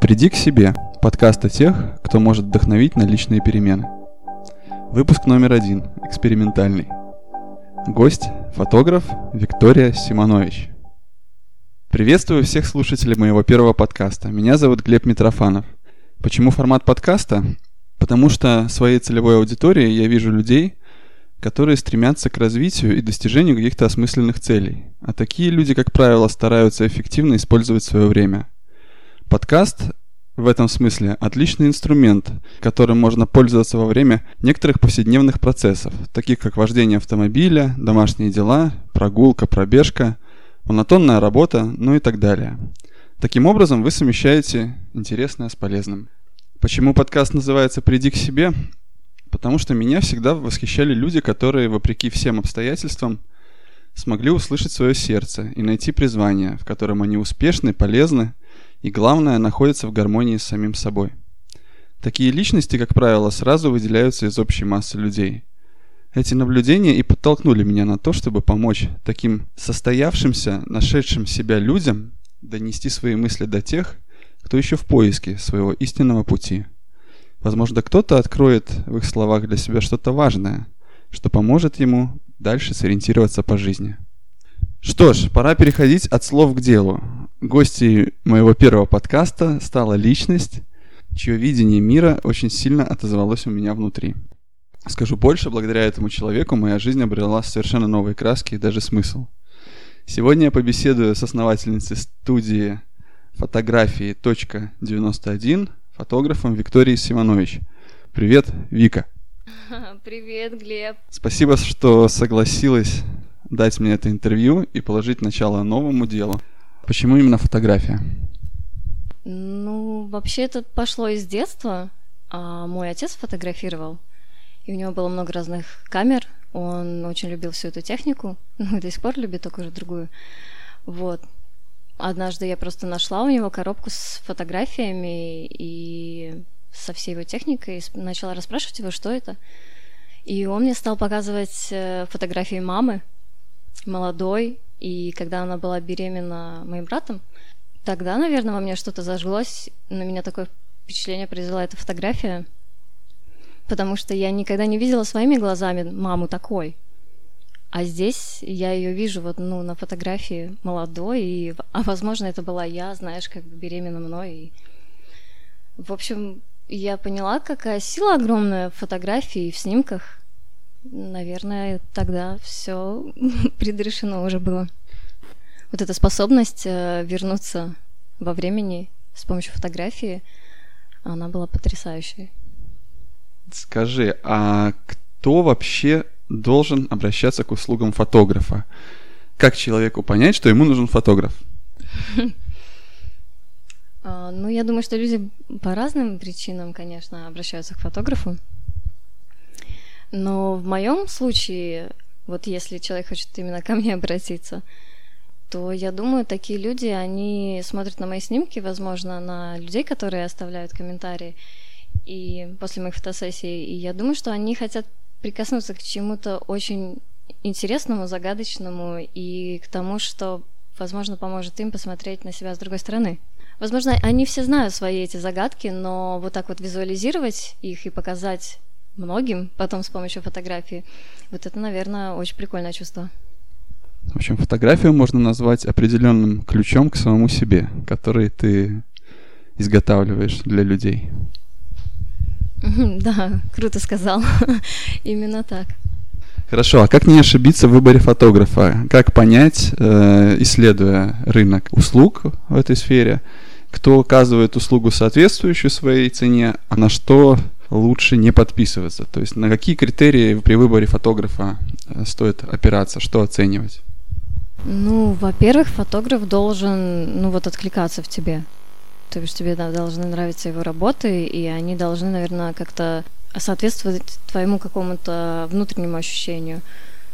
Приди к себе. Подкаст о тех, кто может вдохновить на личные перемены. Выпуск номер один. Экспериментальный. Гость – фотограф Виктория Симонович. Приветствую всех слушателей моего первого подкаста. Меня зовут Глеб Митрофанов. Почему формат подкаста? Потому что своей целевой аудиторией я вижу людей, которые стремятся к развитию и достижению каких-то осмысленных целей. А такие люди, как правило, стараются эффективно использовать свое время – Подкаст в этом смысле отличный инструмент, которым можно пользоваться во время некоторых повседневных процессов, таких как вождение автомобиля, домашние дела, прогулка, пробежка, монотонная работа, ну и так далее. Таким образом, вы совмещаете интересное с полезным. Почему подкаст называется «Приди к себе»? Потому что меня всегда восхищали люди, которые, вопреки всем обстоятельствам, смогли услышать свое сердце и найти призвание, в котором они успешны, полезны – и, главное, находятся в гармонии с самим собой. Такие личности, как правило, сразу выделяются из общей массы людей. Эти наблюдения и подтолкнули меня на то, чтобы помочь таким состоявшимся, нашедшим себя людям донести свои мысли до тех, кто еще в поиске своего истинного пути. Возможно, кто-то откроет в их словах для себя что-то важное, что поможет ему дальше сориентироваться по жизни. Что ж, пора переходить от слов к делу. Гостьей моего первого подкаста стала личность, чье видение мира очень сильно отозвалось у меня внутри. Скажу больше, благодаря этому человеку моя жизнь обрела совершенно новые краски и даже смысл. Сегодня я побеседую с основательницей студии фотографии .91, фотографом Викторией Симонович. Привет, Вика. Привет, Глеб. Спасибо, что согласилась дать мне это интервью и положить начало новому делу. Почему именно фотография? Ну, вообще это пошло из детства. А мой отец фотографировал, и у него было много разных камер. Он очень любил всю эту технику, ну, до сих пор любит, только уже другую. Вот. Однажды я просто нашла у него коробку с фотографиями и со всей его техникой, и начала расспрашивать его, что это. И он мне стал показывать э, фотографии мамы, молодой, и когда она была беременна моим братом, тогда, наверное, во мне что-то зажглось, на меня такое впечатление произвела эта фотография, потому что я никогда не видела своими глазами маму такой. А здесь я ее вижу вот, ну, на фотографии молодой, и, а возможно, это была я, знаешь, как бы беременна мной. И... В общем, я поняла, какая сила огромная в фотографии и в снимках, наверное, тогда все предрешено уже было. Вот эта способность э, вернуться во времени с помощью фотографии, она была потрясающей. Скажи, а кто вообще должен обращаться к услугам фотографа? Как человеку понять, что ему нужен фотограф? А, ну, я думаю, что люди по разным причинам, конечно, обращаются к фотографу. Но в моем случае, вот если человек хочет именно ко мне обратиться, то я думаю, такие люди, они смотрят на мои снимки, возможно, на людей, которые оставляют комментарии и после моих фотосессий, и я думаю, что они хотят прикоснуться к чему-то очень интересному, загадочному и к тому, что, возможно, поможет им посмотреть на себя с другой стороны. Возможно, они все знают свои эти загадки, но вот так вот визуализировать их и показать многим потом с помощью фотографии. Вот это, наверное, очень прикольное чувство. В общем, фотографию можно назвать определенным ключом к самому себе, который ты изготавливаешь для людей. Да, круто сказал. Именно так. Хорошо, а как не ошибиться в выборе фотографа? Как понять, э, исследуя рынок услуг в этой сфере, кто оказывает услугу соответствующую своей цене, а на что лучше не подписываться? То есть на какие критерии при выборе фотографа э, стоит опираться, что оценивать? Ну, во-первых, фотограф должен, ну вот, откликаться в тебе. То есть тебе да, должны нравиться его работы, и они должны, наверное, как-то соответствовать твоему какому-то внутреннему ощущению.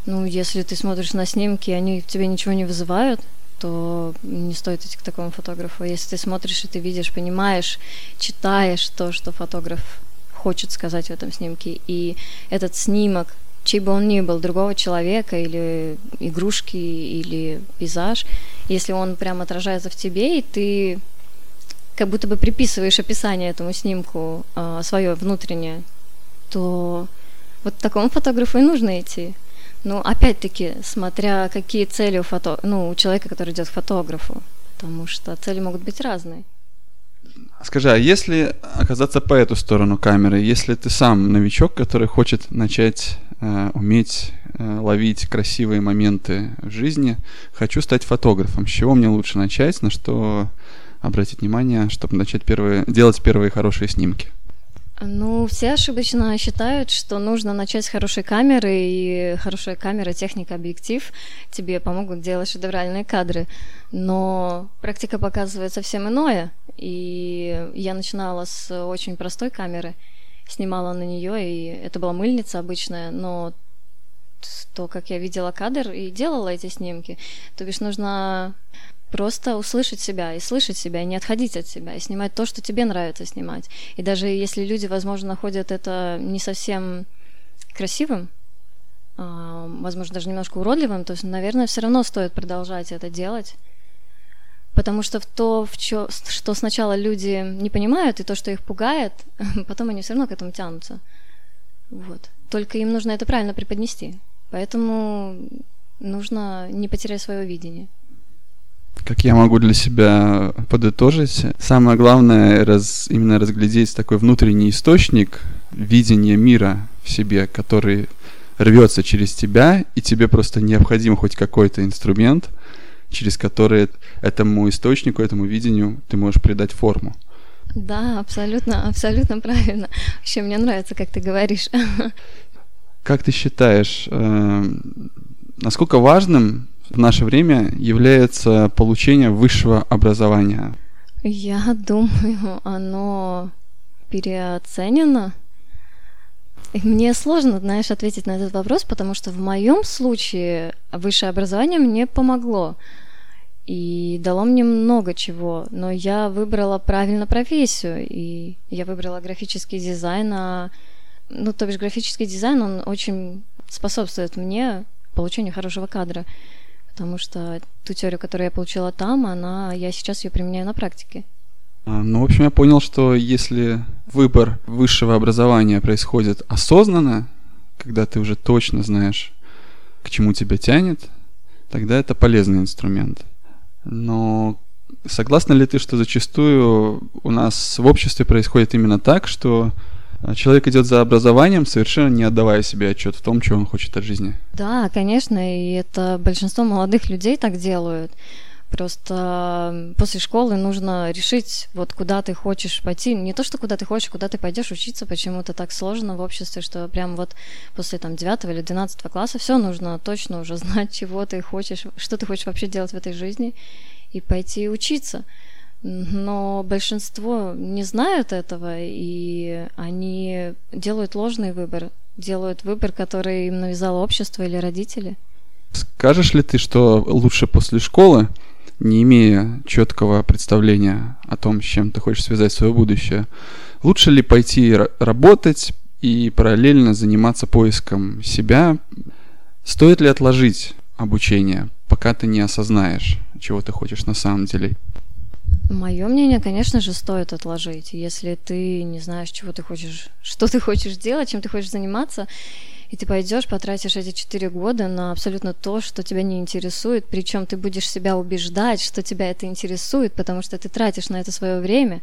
Ну, если ты смотришь на снимки, и они тебе ничего не вызывают, то не стоит идти к такому фотографу. Если ты смотришь и ты видишь, понимаешь, читаешь то, что фотограф хочет сказать в этом снимке. И этот снимок, чей бы он ни был, другого человека или игрушки или пейзаж, если он прям отражается в тебе, и ты как будто бы приписываешь описание этому снимку э, свое внутреннее, то вот такому фотографу и нужно идти. Ну, опять-таки, смотря какие цели у, фото... ну, у человека, который идет к фотографу, потому что цели могут быть разные. Скажи, а если оказаться по эту сторону камеры, если ты сам новичок, который хочет начать э, уметь э, ловить красивые моменты в жизни, хочу стать фотографом, с чего мне лучше начать, на что обратить внимание, чтобы начать первые, делать первые хорошие снимки? Ну, все ошибочно считают, что нужно начать с хорошей камеры, и хорошая камера, техника, объектив тебе помогут делать шедевральные кадры. Но практика показывает совсем иное. И я начинала с очень простой камеры, снимала на нее, и это была мыльница обычная, но то, как я видела кадр и делала эти снимки, то бишь нужно просто услышать себя и слышать себя, и не отходить от себя, и снимать то, что тебе нравится снимать. И даже если люди, возможно, находят это не совсем красивым, а, возможно, даже немножко уродливым, то наверное, все равно стоит продолжать это делать. Потому что то, в чё, что сначала люди не понимают, и то, что их пугает, потом они все равно к этому тянутся. Вот. Только им нужно это правильно преподнести. Поэтому нужно не потерять свое видение как я могу для себя подытожить, самое главное раз, именно разглядеть такой внутренний источник видения мира в себе, который рвется через тебя, и тебе просто необходим хоть какой-то инструмент, через который этому источнику, этому видению ты можешь придать форму. Да, абсолютно, абсолютно правильно. Вообще мне нравится, как ты говоришь. Как ты считаешь, э, насколько важным в наше время является получение высшего образования? Я думаю, оно переоценено. Мне сложно, знаешь, ответить на этот вопрос, потому что в моем случае высшее образование мне помогло и дало мне много чего, но я выбрала правильно профессию, и я выбрала графический дизайн, а, ну, то бишь графический дизайн, он очень способствует мне получению хорошего кадра потому что ту теорию, которую я получила там, она, я сейчас ее применяю на практике. А, ну, в общем, я понял, что если выбор высшего образования происходит осознанно, когда ты уже точно знаешь, к чему тебя тянет, тогда это полезный инструмент. Но согласна ли ты, что зачастую у нас в обществе происходит именно так, что а человек идет за образованием, совершенно не отдавая себе отчет в том, чего он хочет от жизни. Да, конечно, и это большинство молодых людей так делают. Просто после школы нужно решить, вот куда ты хочешь пойти. Не то, что куда ты хочешь, куда ты пойдешь учиться, почему-то так сложно в обществе, что прям вот после там 9 или 12 класса все нужно точно уже знать, чего ты хочешь, что ты хочешь вообще делать в этой жизни, и пойти учиться. Но большинство не знают этого, и они делают ложный выбор, делают выбор, который им навязало общество или родители. Скажешь ли ты, что лучше после школы, не имея четкого представления о том, с чем ты хочешь связать свое будущее, лучше ли пойти работать и параллельно заниматься поиском себя? Стоит ли отложить обучение, пока ты не осознаешь, чего ты хочешь на самом деле? Мое мнение, конечно же, стоит отложить. Если ты не знаешь, чего ты хочешь, что ты хочешь делать, чем ты хочешь заниматься, и ты пойдешь, потратишь эти четыре года на абсолютно то, что тебя не интересует, причем ты будешь себя убеждать, что тебя это интересует, потому что ты тратишь на это свое время,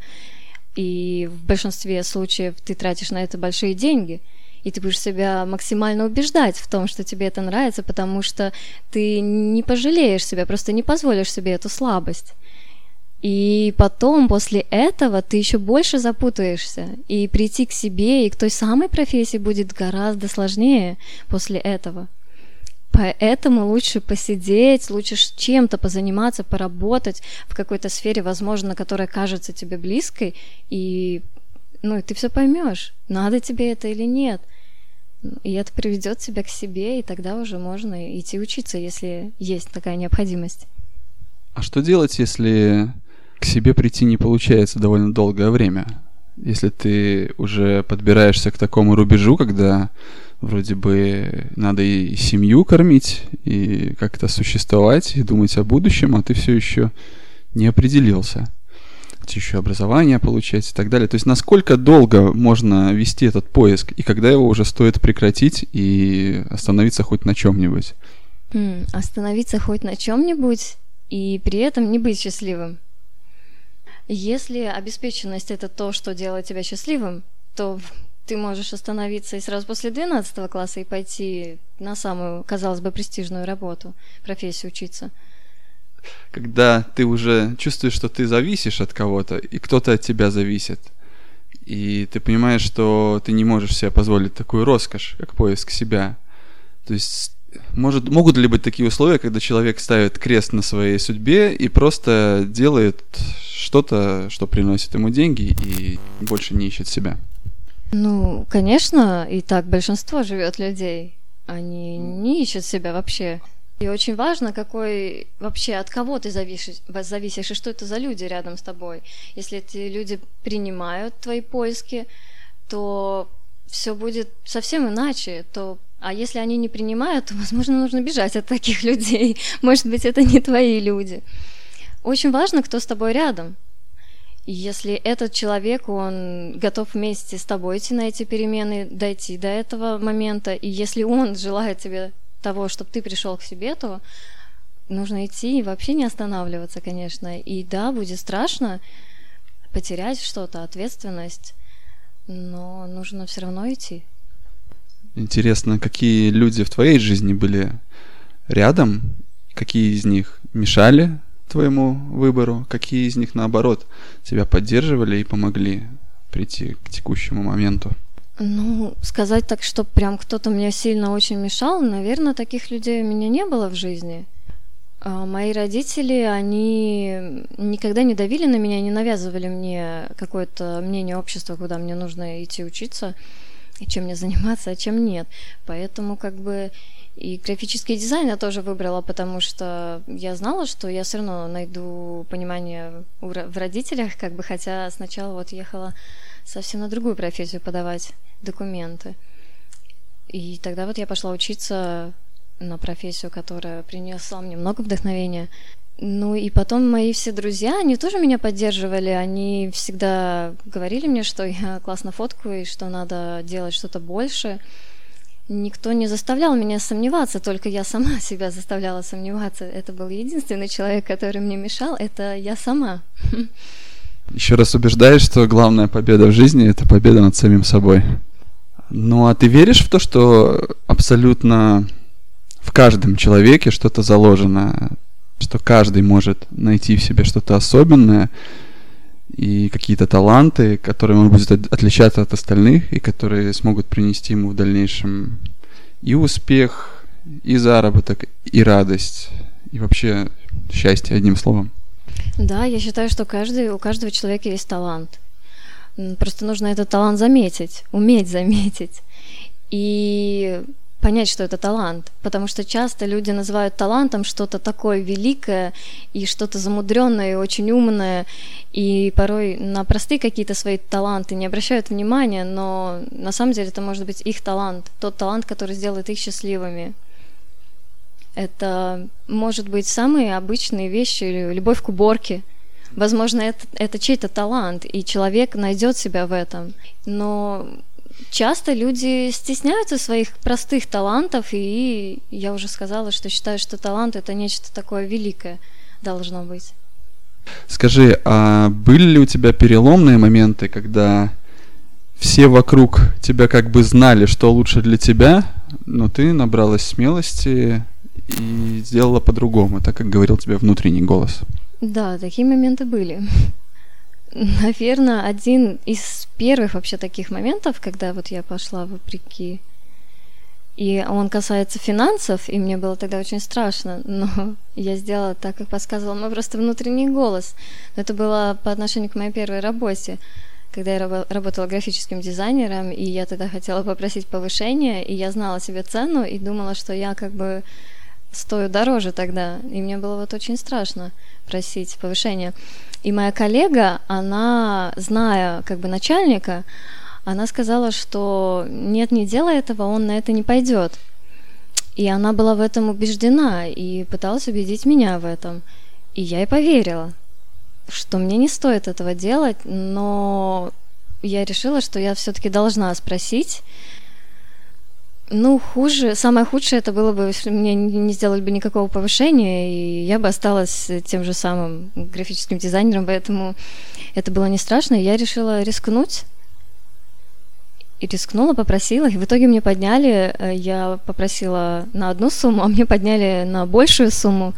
и в большинстве случаев ты тратишь на это большие деньги, и ты будешь себя максимально убеждать в том, что тебе это нравится, потому что ты не пожалеешь себя, просто не позволишь себе эту слабость. И потом, после этого, ты еще больше запутаешься. И прийти к себе и к той самой профессии будет гораздо сложнее после этого. Поэтому лучше посидеть, лучше чем-то позаниматься, поработать в какой-то сфере, возможно, которая кажется тебе близкой, и ну, ты все поймешь, надо тебе это или нет. И это приведет тебя к себе, и тогда уже можно идти учиться, если есть такая необходимость. А что делать, если к себе прийти не получается довольно долгое время. Если ты уже подбираешься к такому рубежу, когда вроде бы надо и семью кормить, и как-то существовать, и думать о будущем, а ты все еще не определился. еще образование получать и так далее. То есть насколько долго можно вести этот поиск, и когда его уже стоит прекратить и остановиться хоть на чем-нибудь? Остановиться хоть на чем-нибудь и при этом не быть счастливым. Если обеспеченность это то, что делает тебя счастливым, то ты можешь остановиться и сразу после 12 класса и пойти на самую, казалось бы, престижную работу, профессию учиться. Когда ты уже чувствуешь, что ты зависишь от кого-то, и кто-то от тебя зависит, и ты понимаешь, что ты не можешь себе позволить такую роскошь, как поиск себя. То есть может, могут ли быть такие условия, когда человек ставит крест на своей судьбе и просто делает что-то, что приносит ему деньги и больше не ищет себя? Ну, конечно, и так большинство живет людей. Они не ищут себя вообще. И очень важно, какой вообще от кого ты зависишь, зависишь и что это за люди рядом с тобой. Если эти люди принимают твои поиски, то все будет совсем иначе, то а если они не принимают, то, возможно, нужно бежать от таких людей. Может быть, это не твои люди. Очень важно, кто с тобой рядом. Если этот человек, он готов вместе с тобой идти на эти перемены, дойти до этого момента, и если он желает тебе того, чтобы ты пришел к себе, то нужно идти и вообще не останавливаться, конечно. И да, будет страшно потерять что-то, ответственность, но нужно все равно идти. Интересно, какие люди в твоей жизни были рядом, какие из них мешали твоему выбору, какие из них, наоборот, тебя поддерживали и помогли прийти к текущему моменту? Ну, сказать так, что прям кто-то мне сильно очень мешал, наверное, таких людей у меня не было в жизни. А мои родители, они никогда не давили на меня, не навязывали мне какое-то мнение общества, куда мне нужно идти учиться и чем мне заниматься, а чем нет. Поэтому как бы и графический дизайн я тоже выбрала, потому что я знала, что я все равно найду понимание в родителях, как бы, хотя сначала вот ехала совсем на другую профессию подавать документы. И тогда вот я пошла учиться на профессию, которая принесла мне много вдохновения. Ну и потом мои все друзья, они тоже меня поддерживали, они всегда говорили мне, что я классно фоткаю и что надо делать что-то больше. Никто не заставлял меня сомневаться, только я сама себя заставляла сомневаться. Это был единственный человек, который мне мешал, это я сама. Еще раз убеждаешь, что главная победа в жизни это победа над самим собой. Ну а ты веришь в то, что абсолютно в каждом человеке что-то заложено? что каждый может найти в себе что-то особенное и какие-то таланты, которые он будет отличаться от остальных и которые смогут принести ему в дальнейшем и успех, и заработок, и радость, и вообще счастье, одним словом. Да, я считаю, что каждый, у каждого человека есть талант. Просто нужно этот талант заметить, уметь заметить. И понять, что это талант. Потому что часто люди называют талантом что-то такое великое и что-то замудренное и очень умное. И порой на простые какие-то свои таланты не обращают внимания, но на самом деле это может быть их талант, тот талант, который сделает их счастливыми. Это может быть самые обычные вещи, любовь к уборке. Возможно, это, это чей-то талант, и человек найдет себя в этом. Но часто люди стесняются своих простых талантов, и я уже сказала, что считаю, что талант это нечто такое великое должно быть. Скажи, а были ли у тебя переломные моменты, когда все вокруг тебя как бы знали, что лучше для тебя, но ты набралась смелости и сделала по-другому, так как говорил тебе внутренний голос? Да, такие моменты были. Наверное, один из первых вообще таких моментов, когда вот я пошла вопреки. И он касается финансов, и мне было тогда очень страшно, но я сделала так, как подсказывал мой просто внутренний голос. Это было по отношению к моей первой работе, когда я работала графическим дизайнером, и я тогда хотела попросить повышения, и я знала себе цену и думала, что я как бы стою дороже тогда, и мне было вот очень страшно просить повышения. И моя коллега, она, зная как бы начальника, она сказала, что нет, не делай этого, он на это не пойдет. И она была в этом убеждена и пыталась убедить меня в этом. И я ей поверила. что мне не стоит этого делать, но я решила, что я все-таки должна спросить. Ну, хуже, самое худшее это было бы, если мне не сделали бы никакого повышения, и я бы осталась тем же самым графическим дизайнером, поэтому это было не страшно, я решила рискнуть. И рискнула, попросила, и в итоге мне подняли, э, я попросила на одну сумму, а мне подняли на большую сумму,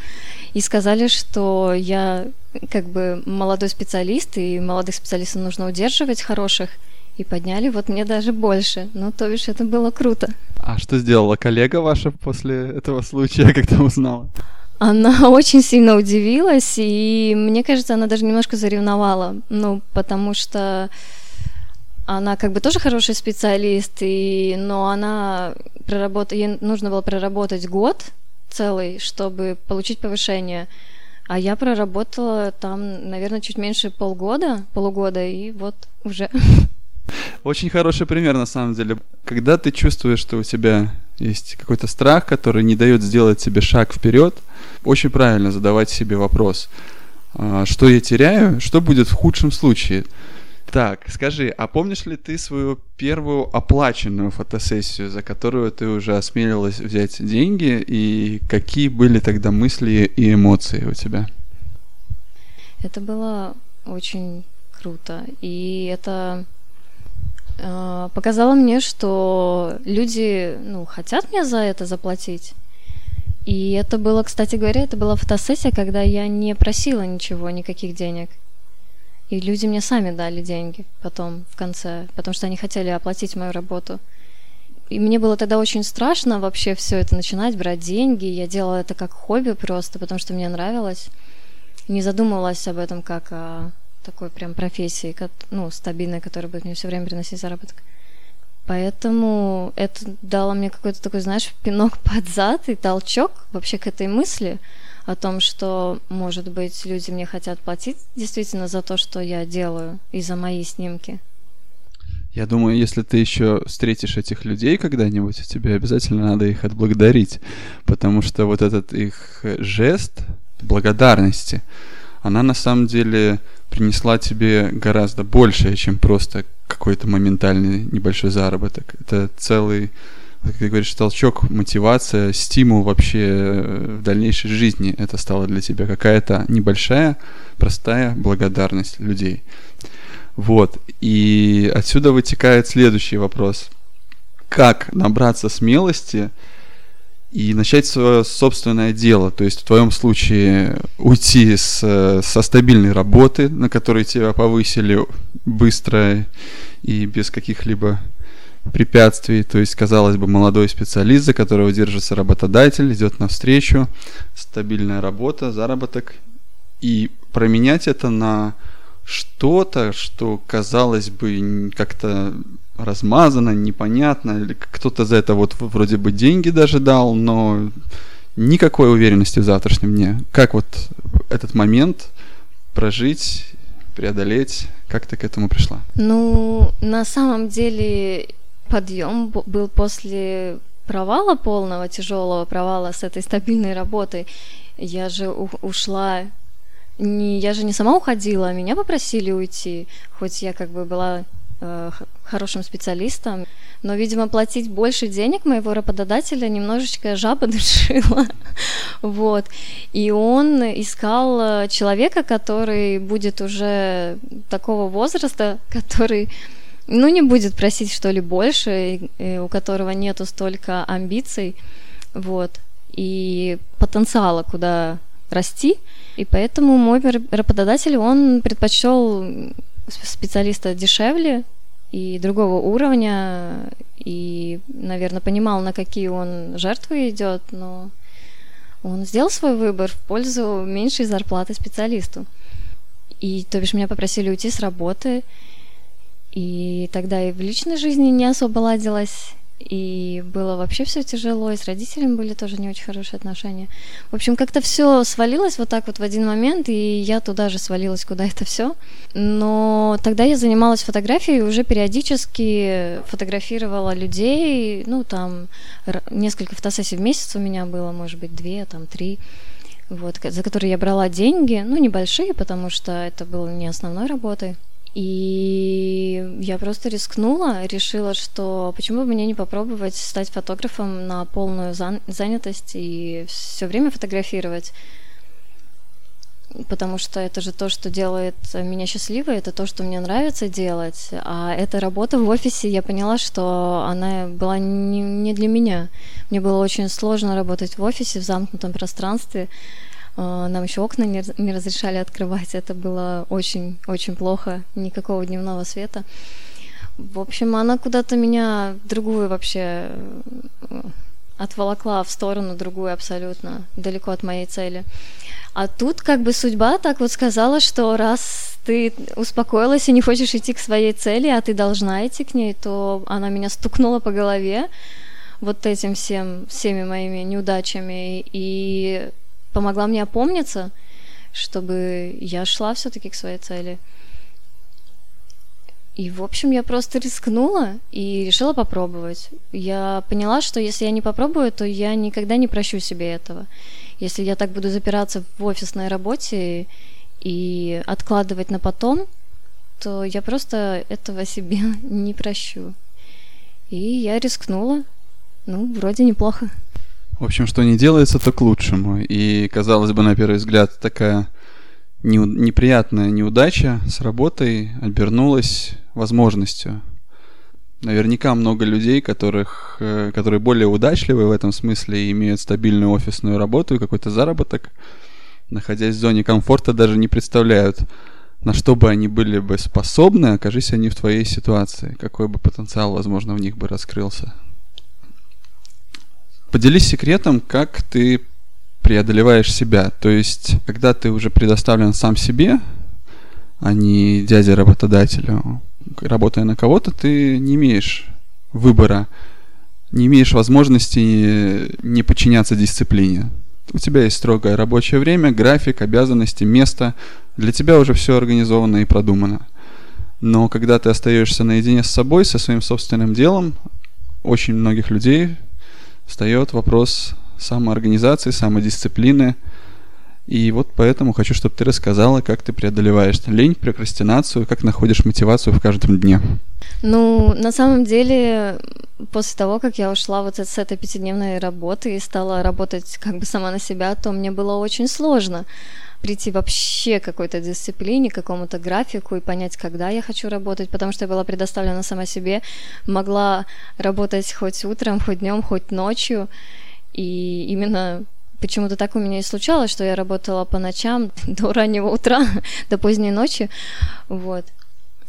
и сказали, что я как бы молодой специалист, и молодых специалистов нужно удерживать хороших, и подняли вот мне даже больше. Ну, то бишь, это было круто. А что сделала коллега ваша после этого случая, когда узнала? Она очень сильно удивилась, и мне кажется, она даже немножко заревновала. Ну, потому что она как бы тоже хороший специалист, и, но она проработала, ей нужно было проработать год целый, чтобы получить повышение. А я проработала там, наверное, чуть меньше полгода, полугода, и вот уже. Очень хороший пример, на самом деле. Когда ты чувствуешь, что у тебя есть какой-то страх, который не дает сделать себе шаг вперед, очень правильно задавать себе вопрос, а, что я теряю, что будет в худшем случае. Так, скажи, а помнишь ли ты свою первую оплаченную фотосессию, за которую ты уже осмелилась взять деньги, и какие были тогда мысли и эмоции у тебя? Это было очень круто, и это э, показало мне, что люди, ну, хотят мне за это заплатить. И это было, кстати говоря, это была фотосессия, когда я не просила ничего, никаких денег. И люди мне сами дали деньги потом, в конце, потому что они хотели оплатить мою работу. И мне было тогда очень страшно вообще все это начинать, брать деньги. Я делала это как хобби просто, потому что мне нравилось. Не задумывалась об этом как о такой прям профессии, ну, стабильной, которая будет мне все время приносить заработок. Поэтому это дало мне какой-то такой, знаешь, пинок под зад и толчок вообще к этой мысли – о том, что, может быть, люди мне хотят платить действительно за то, что я делаю, и за мои снимки. Я думаю, если ты еще встретишь этих людей когда-нибудь, тебе обязательно надо их отблагодарить, потому что вот этот их жест благодарности, она на самом деле принесла тебе гораздо большее, чем просто какой-то моментальный небольшой заработок. Это целый как ты говоришь, толчок, мотивация, стимул вообще э, в дальнейшей жизни это стало для тебя какая-то небольшая, простая благодарность людей. Вот. И отсюда вытекает следующий вопрос. Как набраться смелости и начать свое собственное дело? То есть в твоем случае уйти с, со стабильной работы, на которой тебя повысили быстро и без каких-либо препятствий, то есть, казалось бы, молодой специалист, за которого держится работодатель, идет навстречу, стабильная работа, заработок, и променять это на что-то, что, казалось бы, как-то размазано, непонятно, кто-то за это вот вроде бы деньги даже дал, но никакой уверенности в завтрашнем дне. Как вот этот момент прожить, преодолеть, как ты к этому пришла? Ну, на самом деле подъем был после провала полного, тяжелого провала с этой стабильной работой. Я же ушла не, я же не сама уходила, меня попросили уйти, хоть я как бы была хорошим специалистом, но, видимо, платить больше денег моего работодателя немножечко жаба душила, вот. И он искал э, человека, который будет уже такого возраста, который ну, не будет просить что ли больше, у которого нету столько амбиций, вот, и потенциала, куда расти, и поэтому мой работодатель, он предпочел специалиста дешевле и другого уровня, и, наверное, понимал, на какие он жертвы идет, но он сделал свой выбор в пользу меньшей зарплаты специалисту. И, то бишь, меня попросили уйти с работы, и тогда и в личной жизни не особо ладилось, и было вообще все тяжело, и с родителями были тоже не очень хорошие отношения. В общем, как-то все свалилось вот так вот в один момент, и я туда же свалилась, куда это все. Но тогда я занималась фотографией, уже периодически фотографировала людей, ну там несколько фотосессий в месяц у меня было, может быть, две, там три вот, за которые я брала деньги, ну, небольшие, потому что это было не основной работой. И я просто рискнула, решила, что почему бы мне не попробовать стать фотографом на полную занятость и все время фотографировать потому что это же то, что делает меня счастливой, это то, что мне нравится делать. А эта работа в офисе, я поняла, что она была не, не для меня. Мне было очень сложно работать в офисе, в замкнутом пространстве. А, нам еще окна не, разрешали открывать. Это было очень-очень плохо. Никакого дневного света. В общем, она куда-то меня другую вообще э, отволокла в сторону, другую абсолютно, далеко от моей цели. А тут как бы судьба так вот сказала, что раз ты успокоилась и не хочешь идти к своей цели, а ты должна идти к ней, то она меня стукнула по голове вот этим всем, всеми моими неудачами и помогла мне опомниться, чтобы я шла все-таки к своей цели. И, в общем, я просто рискнула и решила попробовать. Я поняла, что если я не попробую, то я никогда не прощу себе этого. Если я так буду запираться в офисной работе и откладывать на потом, то я просто этого себе не прощу. И я рискнула. Ну, вроде неплохо. В общем, что не делается, то к лучшему. И, казалось бы, на первый взгляд, такая не, неприятная неудача с работой обернулась возможностью наверняка много людей, которых, э, которые более удачливы в этом смысле и имеют стабильную офисную работу и какой-то заработок, находясь в зоне комфорта, даже не представляют, на что бы они были бы способны, окажись они в твоей ситуации, какой бы потенциал, возможно, в них бы раскрылся. Поделись секретом, как ты преодолеваешь себя. То есть, когда ты уже предоставлен сам себе, а не дяде работодателю, работая на кого-то, ты не имеешь выбора, не имеешь возможности не подчиняться дисциплине. У тебя есть строгое рабочее время, график, обязанности, место. Для тебя уже все организовано и продумано. Но когда ты остаешься наедине с собой, со своим собственным делом, очень многих людей встает вопрос самоорганизации, самодисциплины – и вот поэтому хочу, чтобы ты рассказала, как ты преодолеваешь лень, прокрастинацию, как находишь мотивацию в каждом дне. Ну, на самом деле, после того, как я ушла вот с этой пятидневной работы и стала работать как бы сама на себя, то мне было очень сложно прийти вообще к какой-то дисциплине, к какому-то графику и понять, когда я хочу работать, потому что я была предоставлена сама себе, могла работать хоть утром, хоть днем, хоть ночью, и именно почему-то так у меня и случалось, что я работала по ночам до раннего утра, до поздней ночи, вот.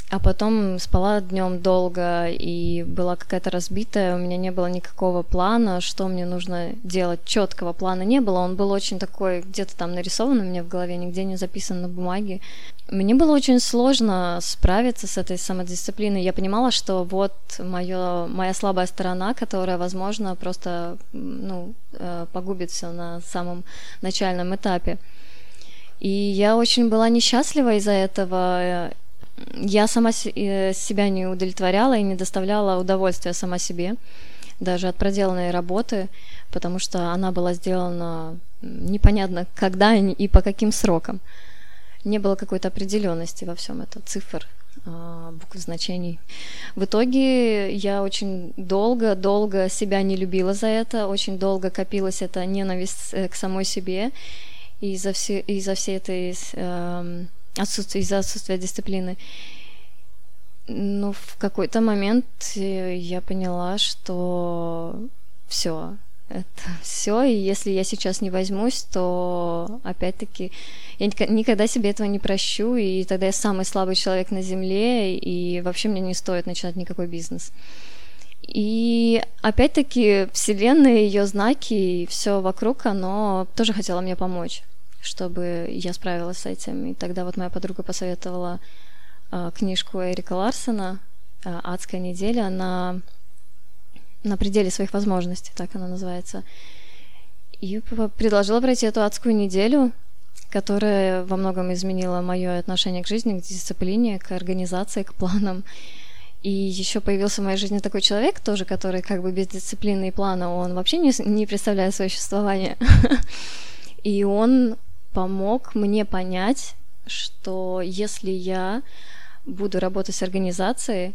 А потом спала днем долго и была какая-то разбитая, у меня не было никакого плана, что мне нужно делать, четкого плана не было, он был очень такой, где-то там нарисован у меня в голове, нигде не записан на бумаге. Мне было очень сложно справиться с этой самодисциплиной. Я понимала, что вот моё, моя слабая сторона, которая, возможно, просто ну, э, погубит все на самом начальном этапе. И я очень была несчастлива из-за этого я сама э, себя не удовлетворяла и не доставляла удовольствия сама себе, даже от проделанной работы, потому что она была сделана непонятно когда и по каким срокам. Не было какой-то определенности во всем этом, цифр, а, букв значений. В итоге я очень долго-долго себя не любила за это, очень долго копилась эта ненависть э, к самой себе, из-за все, из всей этой эм, отсутствие, из-за отсутствия дисциплины. Но в какой-то момент э, я поняла, что все, это все, и если я сейчас не возьмусь, то опять-таки я никогда себе этого не прощу, и тогда я самый слабый человек на земле, и вообще мне не стоит начинать никакой бизнес. И опять-таки Вселенная, ее знаки и все вокруг, оно тоже хотело мне помочь чтобы я справилась с этим. И тогда вот моя подруга посоветовала э, книжку Эрика Ларсона э, «Адская неделя» на, на пределе своих возможностей, так она называется. И предложила пройти эту адскую неделю, которая во многом изменила мое отношение к жизни, к дисциплине, к организации, к планам. И еще появился в моей жизни такой человек тоже, который как бы без дисциплины и плана, он вообще не, не представляет существование. И он помог мне понять, что если я буду работать с организацией,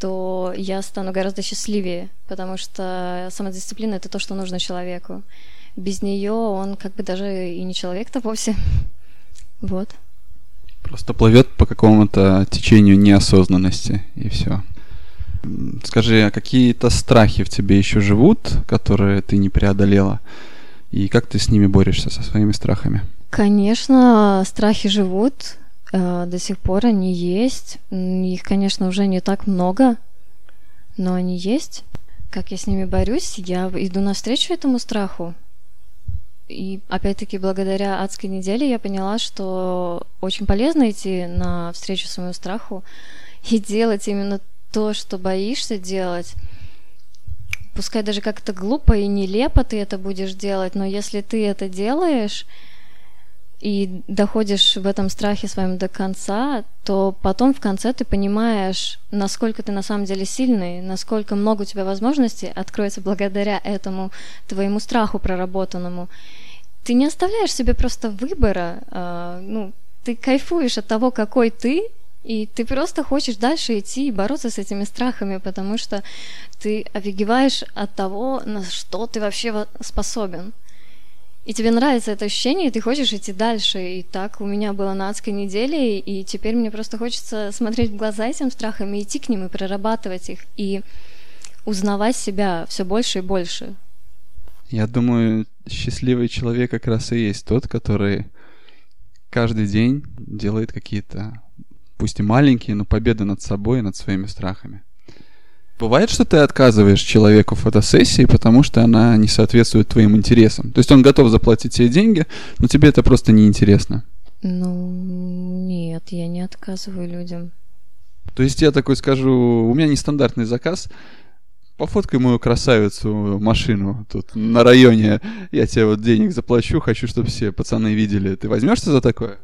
то я стану гораздо счастливее, потому что самодисциплина это то, что нужно человеку. Без нее он как бы даже и не человек-то вовсе. Вот. Просто плывет по какому-то течению неосознанности, и все. Скажи, а какие-то страхи в тебе еще живут, которые ты не преодолела? И как ты с ними борешься, со своими страхами? Конечно, страхи живут, э, до сих пор они есть. Их, конечно, уже не так много, но они есть. Как я с ними борюсь? Я иду навстречу этому страху. И опять-таки благодаря адской неделе я поняла, что очень полезно идти на встречу своему страху и делать именно то, что боишься делать. Пускай даже как-то глупо и нелепо ты это будешь делать, но если ты это делаешь и доходишь в этом страхе своем до конца, то потом в конце ты понимаешь, насколько ты на самом деле сильный, насколько много у тебя возможностей откроется благодаря этому твоему страху проработанному. Ты не оставляешь себе просто выбора, э, ну, ты кайфуешь от того, какой ты, и ты просто хочешь дальше идти и бороться с этими страхами, потому что ты офигеваешь от того, на что ты вообще способен. И тебе нравится это ощущение, и ты хочешь идти дальше. И так у меня было на адской неделе, и теперь мне просто хочется смотреть в глаза этим страхам и идти к ним и прорабатывать их, и узнавать себя все больше и больше. Я думаю, счастливый человек как раз и есть тот, который каждый день делает какие-то, пусть и маленькие, но победы над собой и над своими страхами. Бывает, что ты отказываешь человеку фотосессии, потому что она не соответствует твоим интересам. То есть он готов заплатить тебе деньги, но тебе это просто не интересно. Ну, нет, я не отказываю людям. То есть я такой скажу, у меня нестандартный заказ, пофоткай мою красавицу машину тут на районе, я тебе вот денег заплачу, хочу, чтобы все пацаны видели. Ты возьмешься за такое?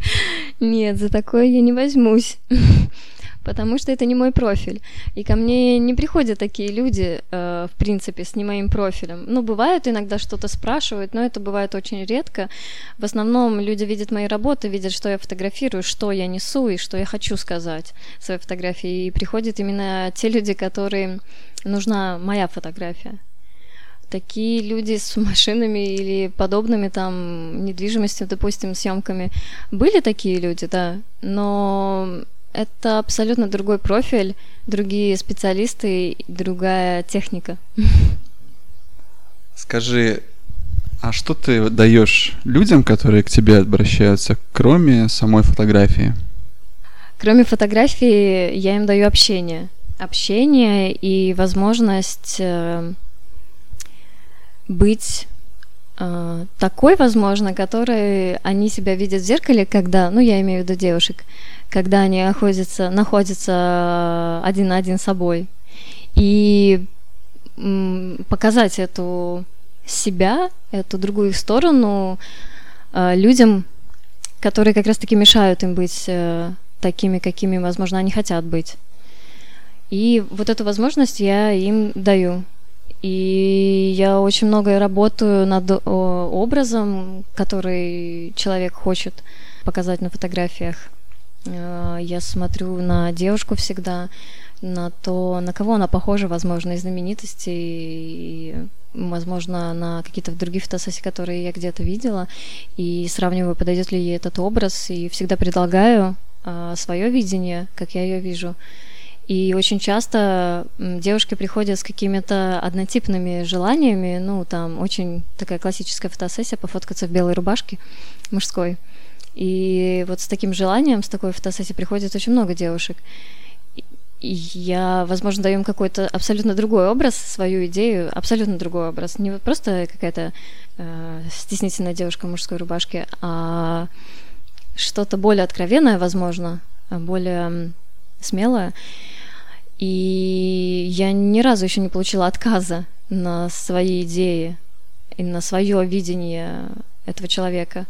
Нет, за такое я не возьмусь. потому что это не мой профиль. И ко мне не приходят такие люди, э, в принципе, с не моим профилем. Ну, бывают иногда что-то спрашивают, но это бывает очень редко. В основном люди видят мои работы, видят, что я фотографирую, что я несу и что я хочу сказать в своей фотографии. И приходят именно те люди, которым нужна моя фотография такие люди с машинами или подобными там недвижимостью, допустим, съемками. Были такие люди, да, но это абсолютно другой профиль, другие специалисты, другая техника. Скажи, а что ты даешь людям, которые к тебе обращаются, кроме самой фотографии? Кроме фотографии, я им даю общение. Общение и возможность э, быть такой, возможно, которой они себя видят в зеркале, когда, ну, я имею в виду девушек, когда они находятся, находятся один на один с собой. И показать эту себя, эту другую сторону э, людям, которые как раз-таки мешают им быть э, такими, какими, возможно, они хотят быть. И вот эту возможность я им даю. И я очень много работаю над образом, который человек хочет показать на фотографиях. Э, я смотрю на девушку всегда, на то, на кого она похожа, возможно, из знаменитостей, и, возможно, на какие-то другие фотосессии, которые я где-то видела, и сравниваю, подойдет ли ей этот образ, и всегда предлагаю а, свое видение, как я ее вижу. И очень часто девушки приходят с какими-то однотипными желаниями, ну, там очень такая классическая фотосессия, пофоткаться в белой рубашке мужской – и вот с таким желанием, с такой фотосессией приходит очень много девушек. И я, возможно, даю им какой-то абсолютно другой образ, свою идею, абсолютно другой образ. Не просто какая-то э, стеснительная девушка в мужской рубашке, а что-то более откровенное, возможно, более смелое. И я ни разу еще не получила отказа на свои идеи и на свое видение этого человека.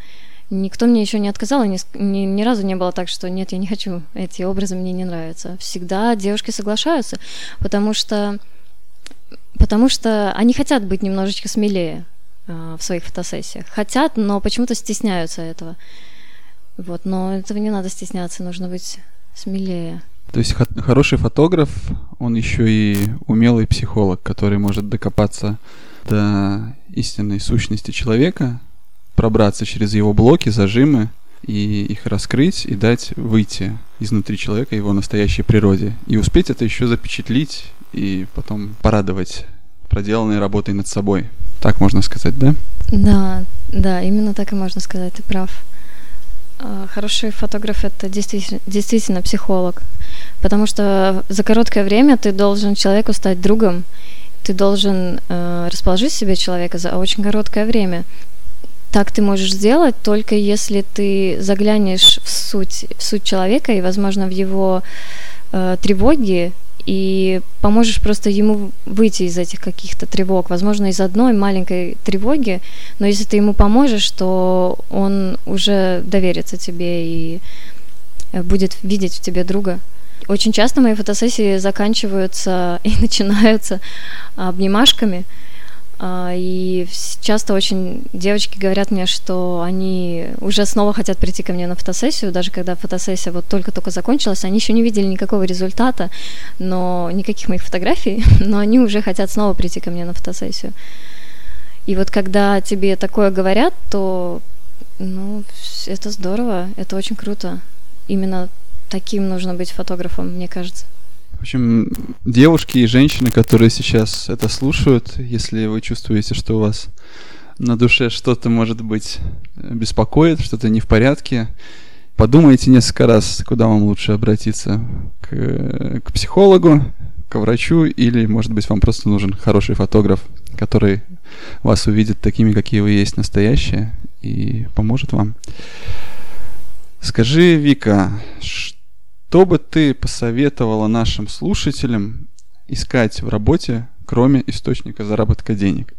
Никто мне еще не отказал, и ни, ни, ни разу не было так, что нет, я не хочу, эти образы мне не нравятся. Всегда девушки соглашаются, потому что, потому что они хотят быть немножечко смелее. в своих фотосессиях. Хотят, но почему-то стесняются этого. Вот, но этого не надо стесняться, нужно быть смелее. То есть хороший фотограф, он еще и умелый психолог, который может докопаться до истинной сущности человека, пробраться через его блоки, зажимы и их раскрыть и дать выйти изнутри человека его настоящей природе. И успеть это еще запечатлить и потом порадовать проделанной работой над собой. Так можно сказать, да? Да, да, именно так и можно сказать, ты прав. А, хороший фотограф это действительно, действительно психолог, потому что за короткое время ты должен человеку стать другом, ты должен э, расположить себе человека за очень короткое время. Так ты можешь сделать только если ты заглянешь в суть, в суть человека и, возможно, в его э, тревоги и поможешь просто ему выйти из этих каких-то тревог, возможно, из одной маленькой тревоги, но если ты ему поможешь, то он уже доверится тебе и э, будет видеть в тебе друга. Очень часто мои фотосессии заканчиваются и начинаются обнимашками – и часто очень девочки говорят мне, что они уже снова хотят прийти ко мне на фотосессию, даже когда фотосессия вот только-только закончилась, они еще не видели никакого результата, но никаких моих фотографий, но они уже хотят снова прийти ко мне на фотосессию. И вот когда тебе такое говорят, то ну, это здорово, это очень круто. Именно таким нужно быть фотографом, мне кажется. Общем, девушки и женщины, которые сейчас это слушают, если вы чувствуете, что у вас на душе что-то, может быть, беспокоит, что-то не в порядке, подумайте несколько раз, куда вам лучше обратиться. К, к психологу, к врачу или, может быть, вам просто нужен хороший фотограф, который вас увидит такими, какие вы есть настоящие, и поможет вам. Скажи, Вика, что бы ты посоветовала нашим слушателям искать в работе, кроме источника заработка денег?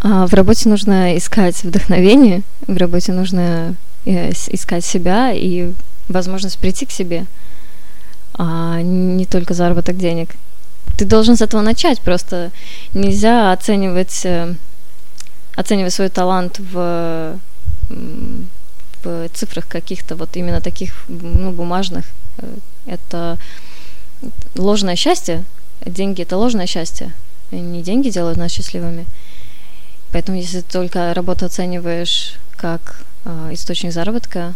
А, в работе нужно искать вдохновение, в работе нужно э, искать себя и возможность прийти к себе, а не только заработок денег. Ты должен с этого начать, просто нельзя оценивать, э, оценивать свой талант в, в цифрах каких-то, вот именно таких ну, бумажных. Э, это ложное счастье. Деньги – это ложное счастье. Не деньги делают нас счастливыми. Поэтому если ты только работу оцениваешь как э, источник заработка,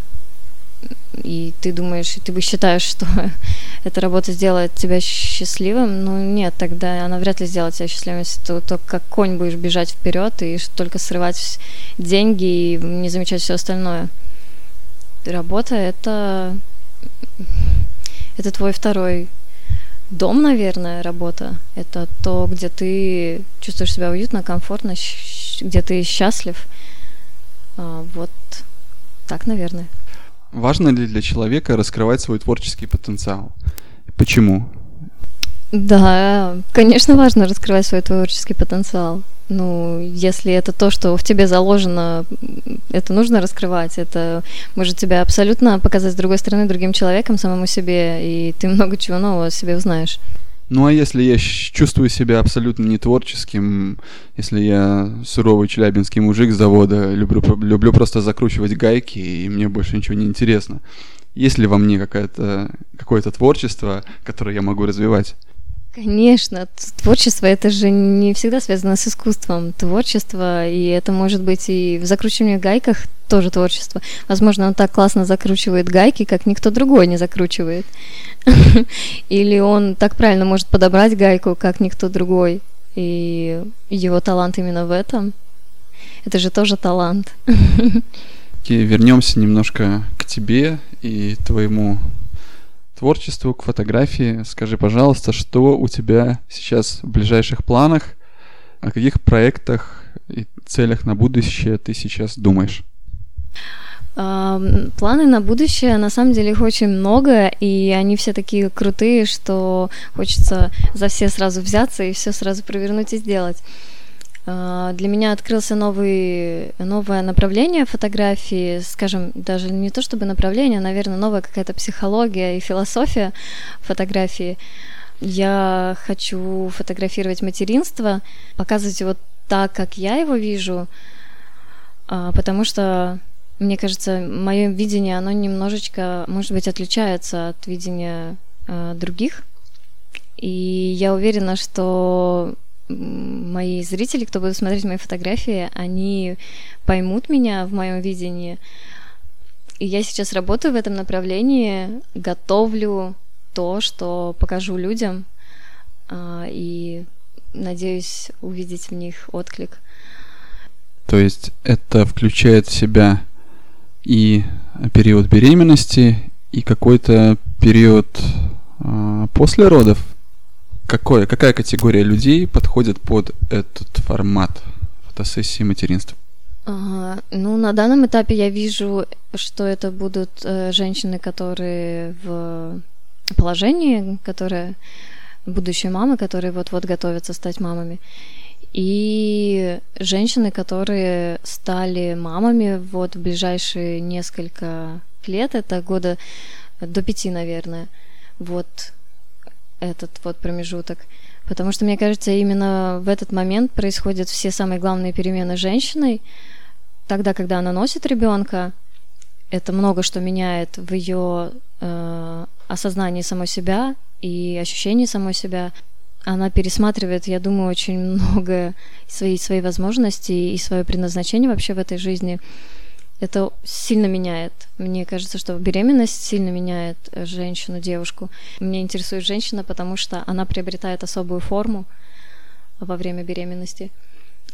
и ты думаешь, ты бы считаешь, что эта работа сделает тебя счастливым, ну нет, тогда она вряд ли сделает тебя счастливым, если ты только как конь будешь бежать вперед и только срывать деньги и не замечать все остальное. Работа это это твой второй дом, наверное, работа. Это то, где ты чувствуешь себя уютно, комфортно, где ты счастлив. А, вот так, наверное. Важно ли для человека раскрывать свой творческий потенциал? Почему? Да, конечно, важно раскрывать свой творческий потенциал. Ну, если это то, что в тебе заложено, это нужно раскрывать, это может тебя абсолютно показать с другой стороны другим человеком, самому себе, и ты много чего нового о себе узнаешь. Ну а если я чувствую себя абсолютно не творческим, если я суровый челябинский мужик с завода, люблю, люблю просто закручивать гайки, и мне больше ничего не интересно, есть ли во мне какое-то какое-то творчество, которое я могу развивать? Конечно, творчество это же не всегда связано с искусством. Творчество, и это может быть и в закручивании гайках тоже творчество. Возможно, он так классно закручивает гайки, как никто другой не закручивает. Или он так правильно может подобрать гайку, как никто другой. И его талант именно в этом. Это же тоже талант. Вернемся немножко к тебе и твоему творчеству, к фотографии. Скажи, пожалуйста, что у тебя сейчас в ближайших планах, о каких проектах и целях на будущее ты сейчас думаешь? Планы на будущее, на самом деле их очень много, и они все такие крутые, что хочется за все сразу взяться и все сразу провернуть и сделать. А, для меня открылся новый, новое направление фотографии, скажем, даже не то чтобы направление, а, наверное, новая какая-то психология и философия фотографии. Я хочу фотографировать материнство, показывать его так, как я его вижу, а, потому что мне кажется, мое видение, оно немножечко, может быть, отличается от видения других. И я уверена, что мои зрители, кто будет смотреть мои фотографии, они поймут меня в моем видении. И я сейчас работаю в этом направлении, готовлю то, что покажу людям, э, и надеюсь увидеть в них отклик. То есть это включает в себя и период беременности, и какой-то период э, после родов. Какое, какая категория людей подходит под этот формат фотосессии материнства? Ага, ну, на данном этапе я вижу, что это будут э, женщины, которые в положении, которые будущие мамы, которые вот-вот готовятся стать мамами и женщины, которые стали мамами вот в ближайшие несколько лет, это года до пяти, наверное, вот этот вот промежуток. Потому что, мне кажется, именно в этот момент происходят все самые главные перемены женщиной. Тогда, когда она носит ребенка, это много что меняет в ее э, осознании самой себя и ощущении самой себя она пересматривает, я думаю, очень много свои, свои возможности и свое предназначение вообще в этой жизни. Это сильно меняет. Мне кажется, что беременность сильно меняет э, женщину, девушку. Меня интересует женщина, потому что она приобретает особую форму во время беременности.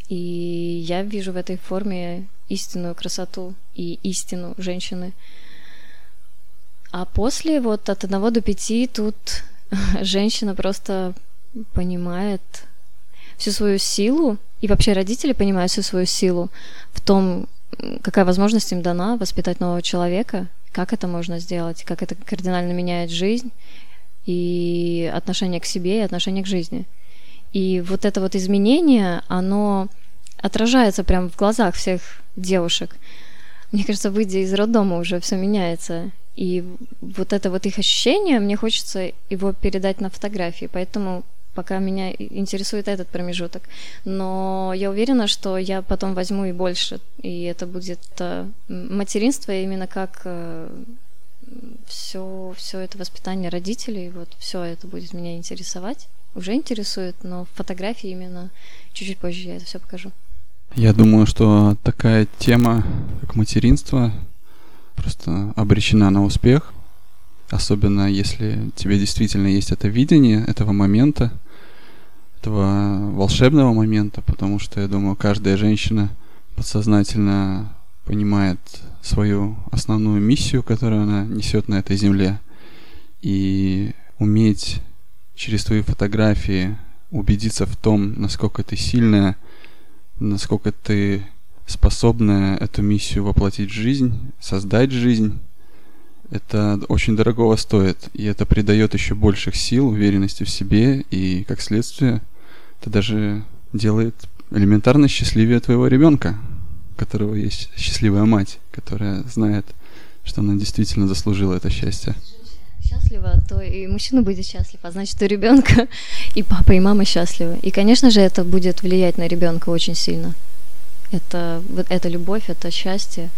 И я вижу в этой форме истинную красоту и истину женщины. А после, вот от одного до пяти, тут женщина просто понимает всю свою силу, и вообще родители понимают всю свою силу в том, какая возможность им дана воспитать нового человека, как это можно сделать, как это кардинально меняет жизнь и отношение к себе, и отношение к жизни. И вот это вот изменение, оно отражается прямо в глазах всех девушек. Мне кажется, выйдя из роддома уже все меняется. И вот это вот их ощущение, мне хочется его передать на фотографии. Поэтому пока меня интересует этот промежуток. Но я уверена, что я потом возьму и больше, и это будет э, материнство именно как все, э, все это воспитание родителей, вот все это будет меня интересовать. Уже интересует, но фотографии именно чуть-чуть позже я это все покажу. Я думаю, что такая тема, как материнство, просто обречена на успех, особенно если тебе действительно есть это видение этого момента, этого волшебного момента, потому что я думаю, каждая женщина подсознательно понимает свою основную миссию, которую она несет на этой земле, и уметь через твои фотографии убедиться в том, насколько ты сильная, насколько ты способна эту миссию воплотить в жизнь, создать жизнь, это очень дорогого стоит, и это придает еще больших сил, уверенности в себе, и как следствие это даже делает элементарно счастливее твоего ребенка, у которого есть счастливая мать, которая знает, что она действительно заслужила это счастье. Счастлива, то и мужчина будет счастлив, а значит, и ребенка, и папа, и мама счастливы. И, конечно же, это будет влиять на ребенка очень сильно. Это, это любовь, это счастье.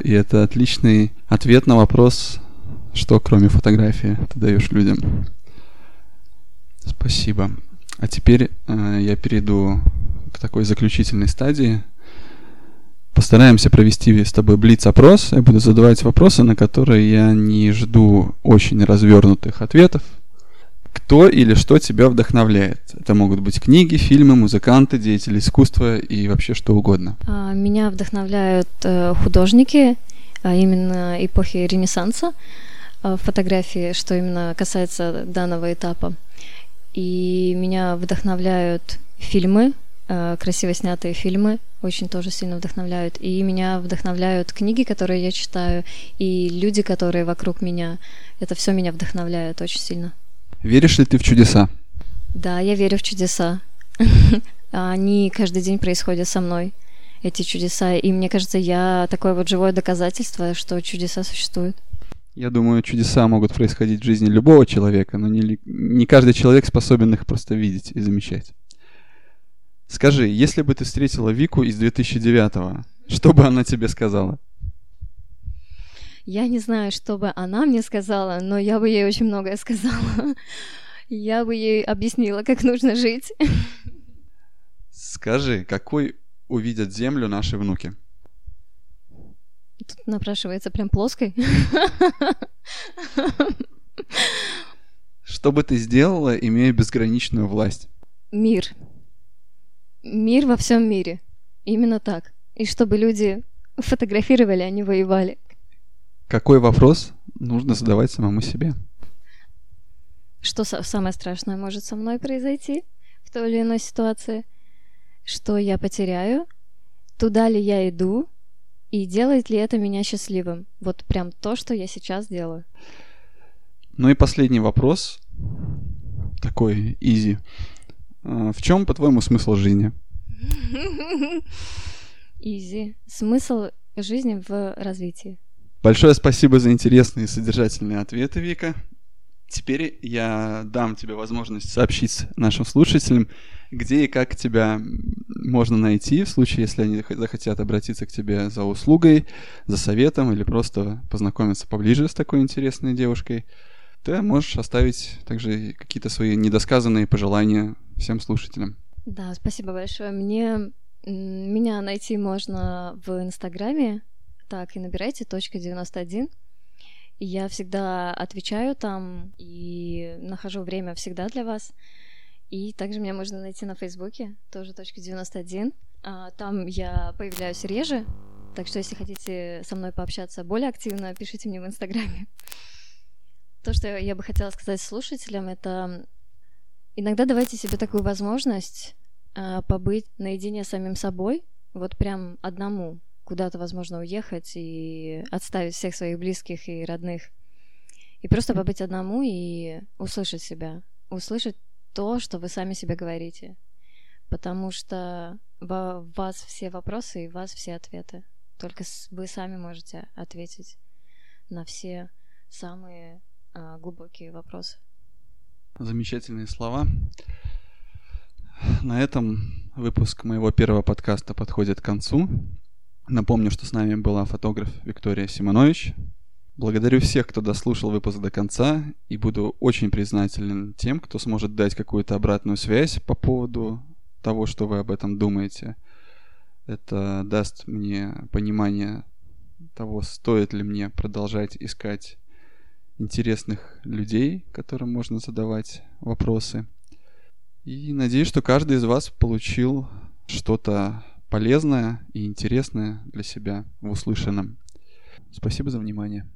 И это отличный ответ на вопрос, что кроме фотографии ты даешь людям. Спасибо. А теперь э, я перейду к такой заключительной стадии. Постараемся провести с тобой блиц-опрос. Я буду задавать вопросы, на которые я не жду очень развернутых ответов. Кто или что тебя вдохновляет? Это могут быть книги, фильмы, музыканты, деятели искусства и вообще что угодно. А, меня вдохновляют э, художники, а именно эпохи Ренессанса, э, фотографии, что именно касается данного этапа. И меня вдохновляют фильмы, э, красиво снятые фильмы, очень тоже сильно вдохновляют. И меня вдохновляют книги, которые я читаю, и люди, которые вокруг меня. Это все меня вдохновляет очень сильно. Веришь ли ты в чудеса? Да, я верю в чудеса. Они каждый день происходят со мной, эти чудеса. И мне кажется, я такое вот живое доказательство, что чудеса существуют. Я думаю, чудеса могут происходить в жизни любого человека, но не, не каждый человек способен их просто видеть и замечать. Скажи, если бы ты встретила Вику из 2009-го, что бы она тебе сказала? Я не знаю, что бы она мне сказала, но я бы ей очень многое сказала. Я бы ей объяснила, как нужно жить. Скажи, какой увидят Землю наши внуки? Тут напрашивается прям плоской. Что бы ты сделала, имея безграничную власть? Мир. Мир во всем мире. Именно так. И чтобы люди фотографировали, а не воевали. Какой вопрос нужно задавать самому себе? Что самое страшное может со мной произойти в той или иной ситуации? Что я потеряю? Туда ли я иду? И делает ли это меня счастливым? Вот прям то, что я сейчас делаю. Ну и последний вопрос, такой изи. А, в чем, по-твоему, смысл жизни? Изи. Смысл жизни в развитии. Большое спасибо за интересные и содержательные ответы, Вика. Теперь я дам тебе возможность сообщить нашим слушателям, где и как тебя можно найти в случае, если они захотят обратиться к тебе за услугой, за советом или просто познакомиться поближе с такой интересной девушкой. Ты можешь оставить также какие-то свои недосказанные пожелания всем слушателям. Да, спасибо большое. Мне меня найти можно в Инстаграме, так и набирайте точка 91. Я всегда отвечаю там и нахожу время всегда для вас. И также меня можно найти на Фейсбуке, тоже точка 91. А, там я появляюсь реже, так что если хотите со мной пообщаться более активно, пишите мне в Инстаграме. То, что я бы хотела сказать слушателям, это иногда давайте себе такую возможность э, побыть наедине с самим собой, вот прям одному, куда-то, возможно, уехать и отставить всех своих близких и родных. И просто побыть одному и услышать себя, услышать то, что вы сами себе говорите. Потому что в вас все вопросы и в вас все ответы. Только вы сами можете ответить на все самые а, глубокие вопросы. Замечательные слова. На этом выпуск моего первого подкаста подходит к концу. Напомню, что с нами была фотограф Виктория Симонович. Благодарю всех, кто дослушал выпуск до конца, и буду очень признателен тем, кто сможет дать какую-то обратную связь по поводу того, что вы об этом думаете. Это даст мне понимание того, стоит ли мне продолжать искать интересных людей, которым можно задавать вопросы. И надеюсь, что каждый из вас получил что-то полезное и интересное для себя в услышанном. Спасибо за внимание.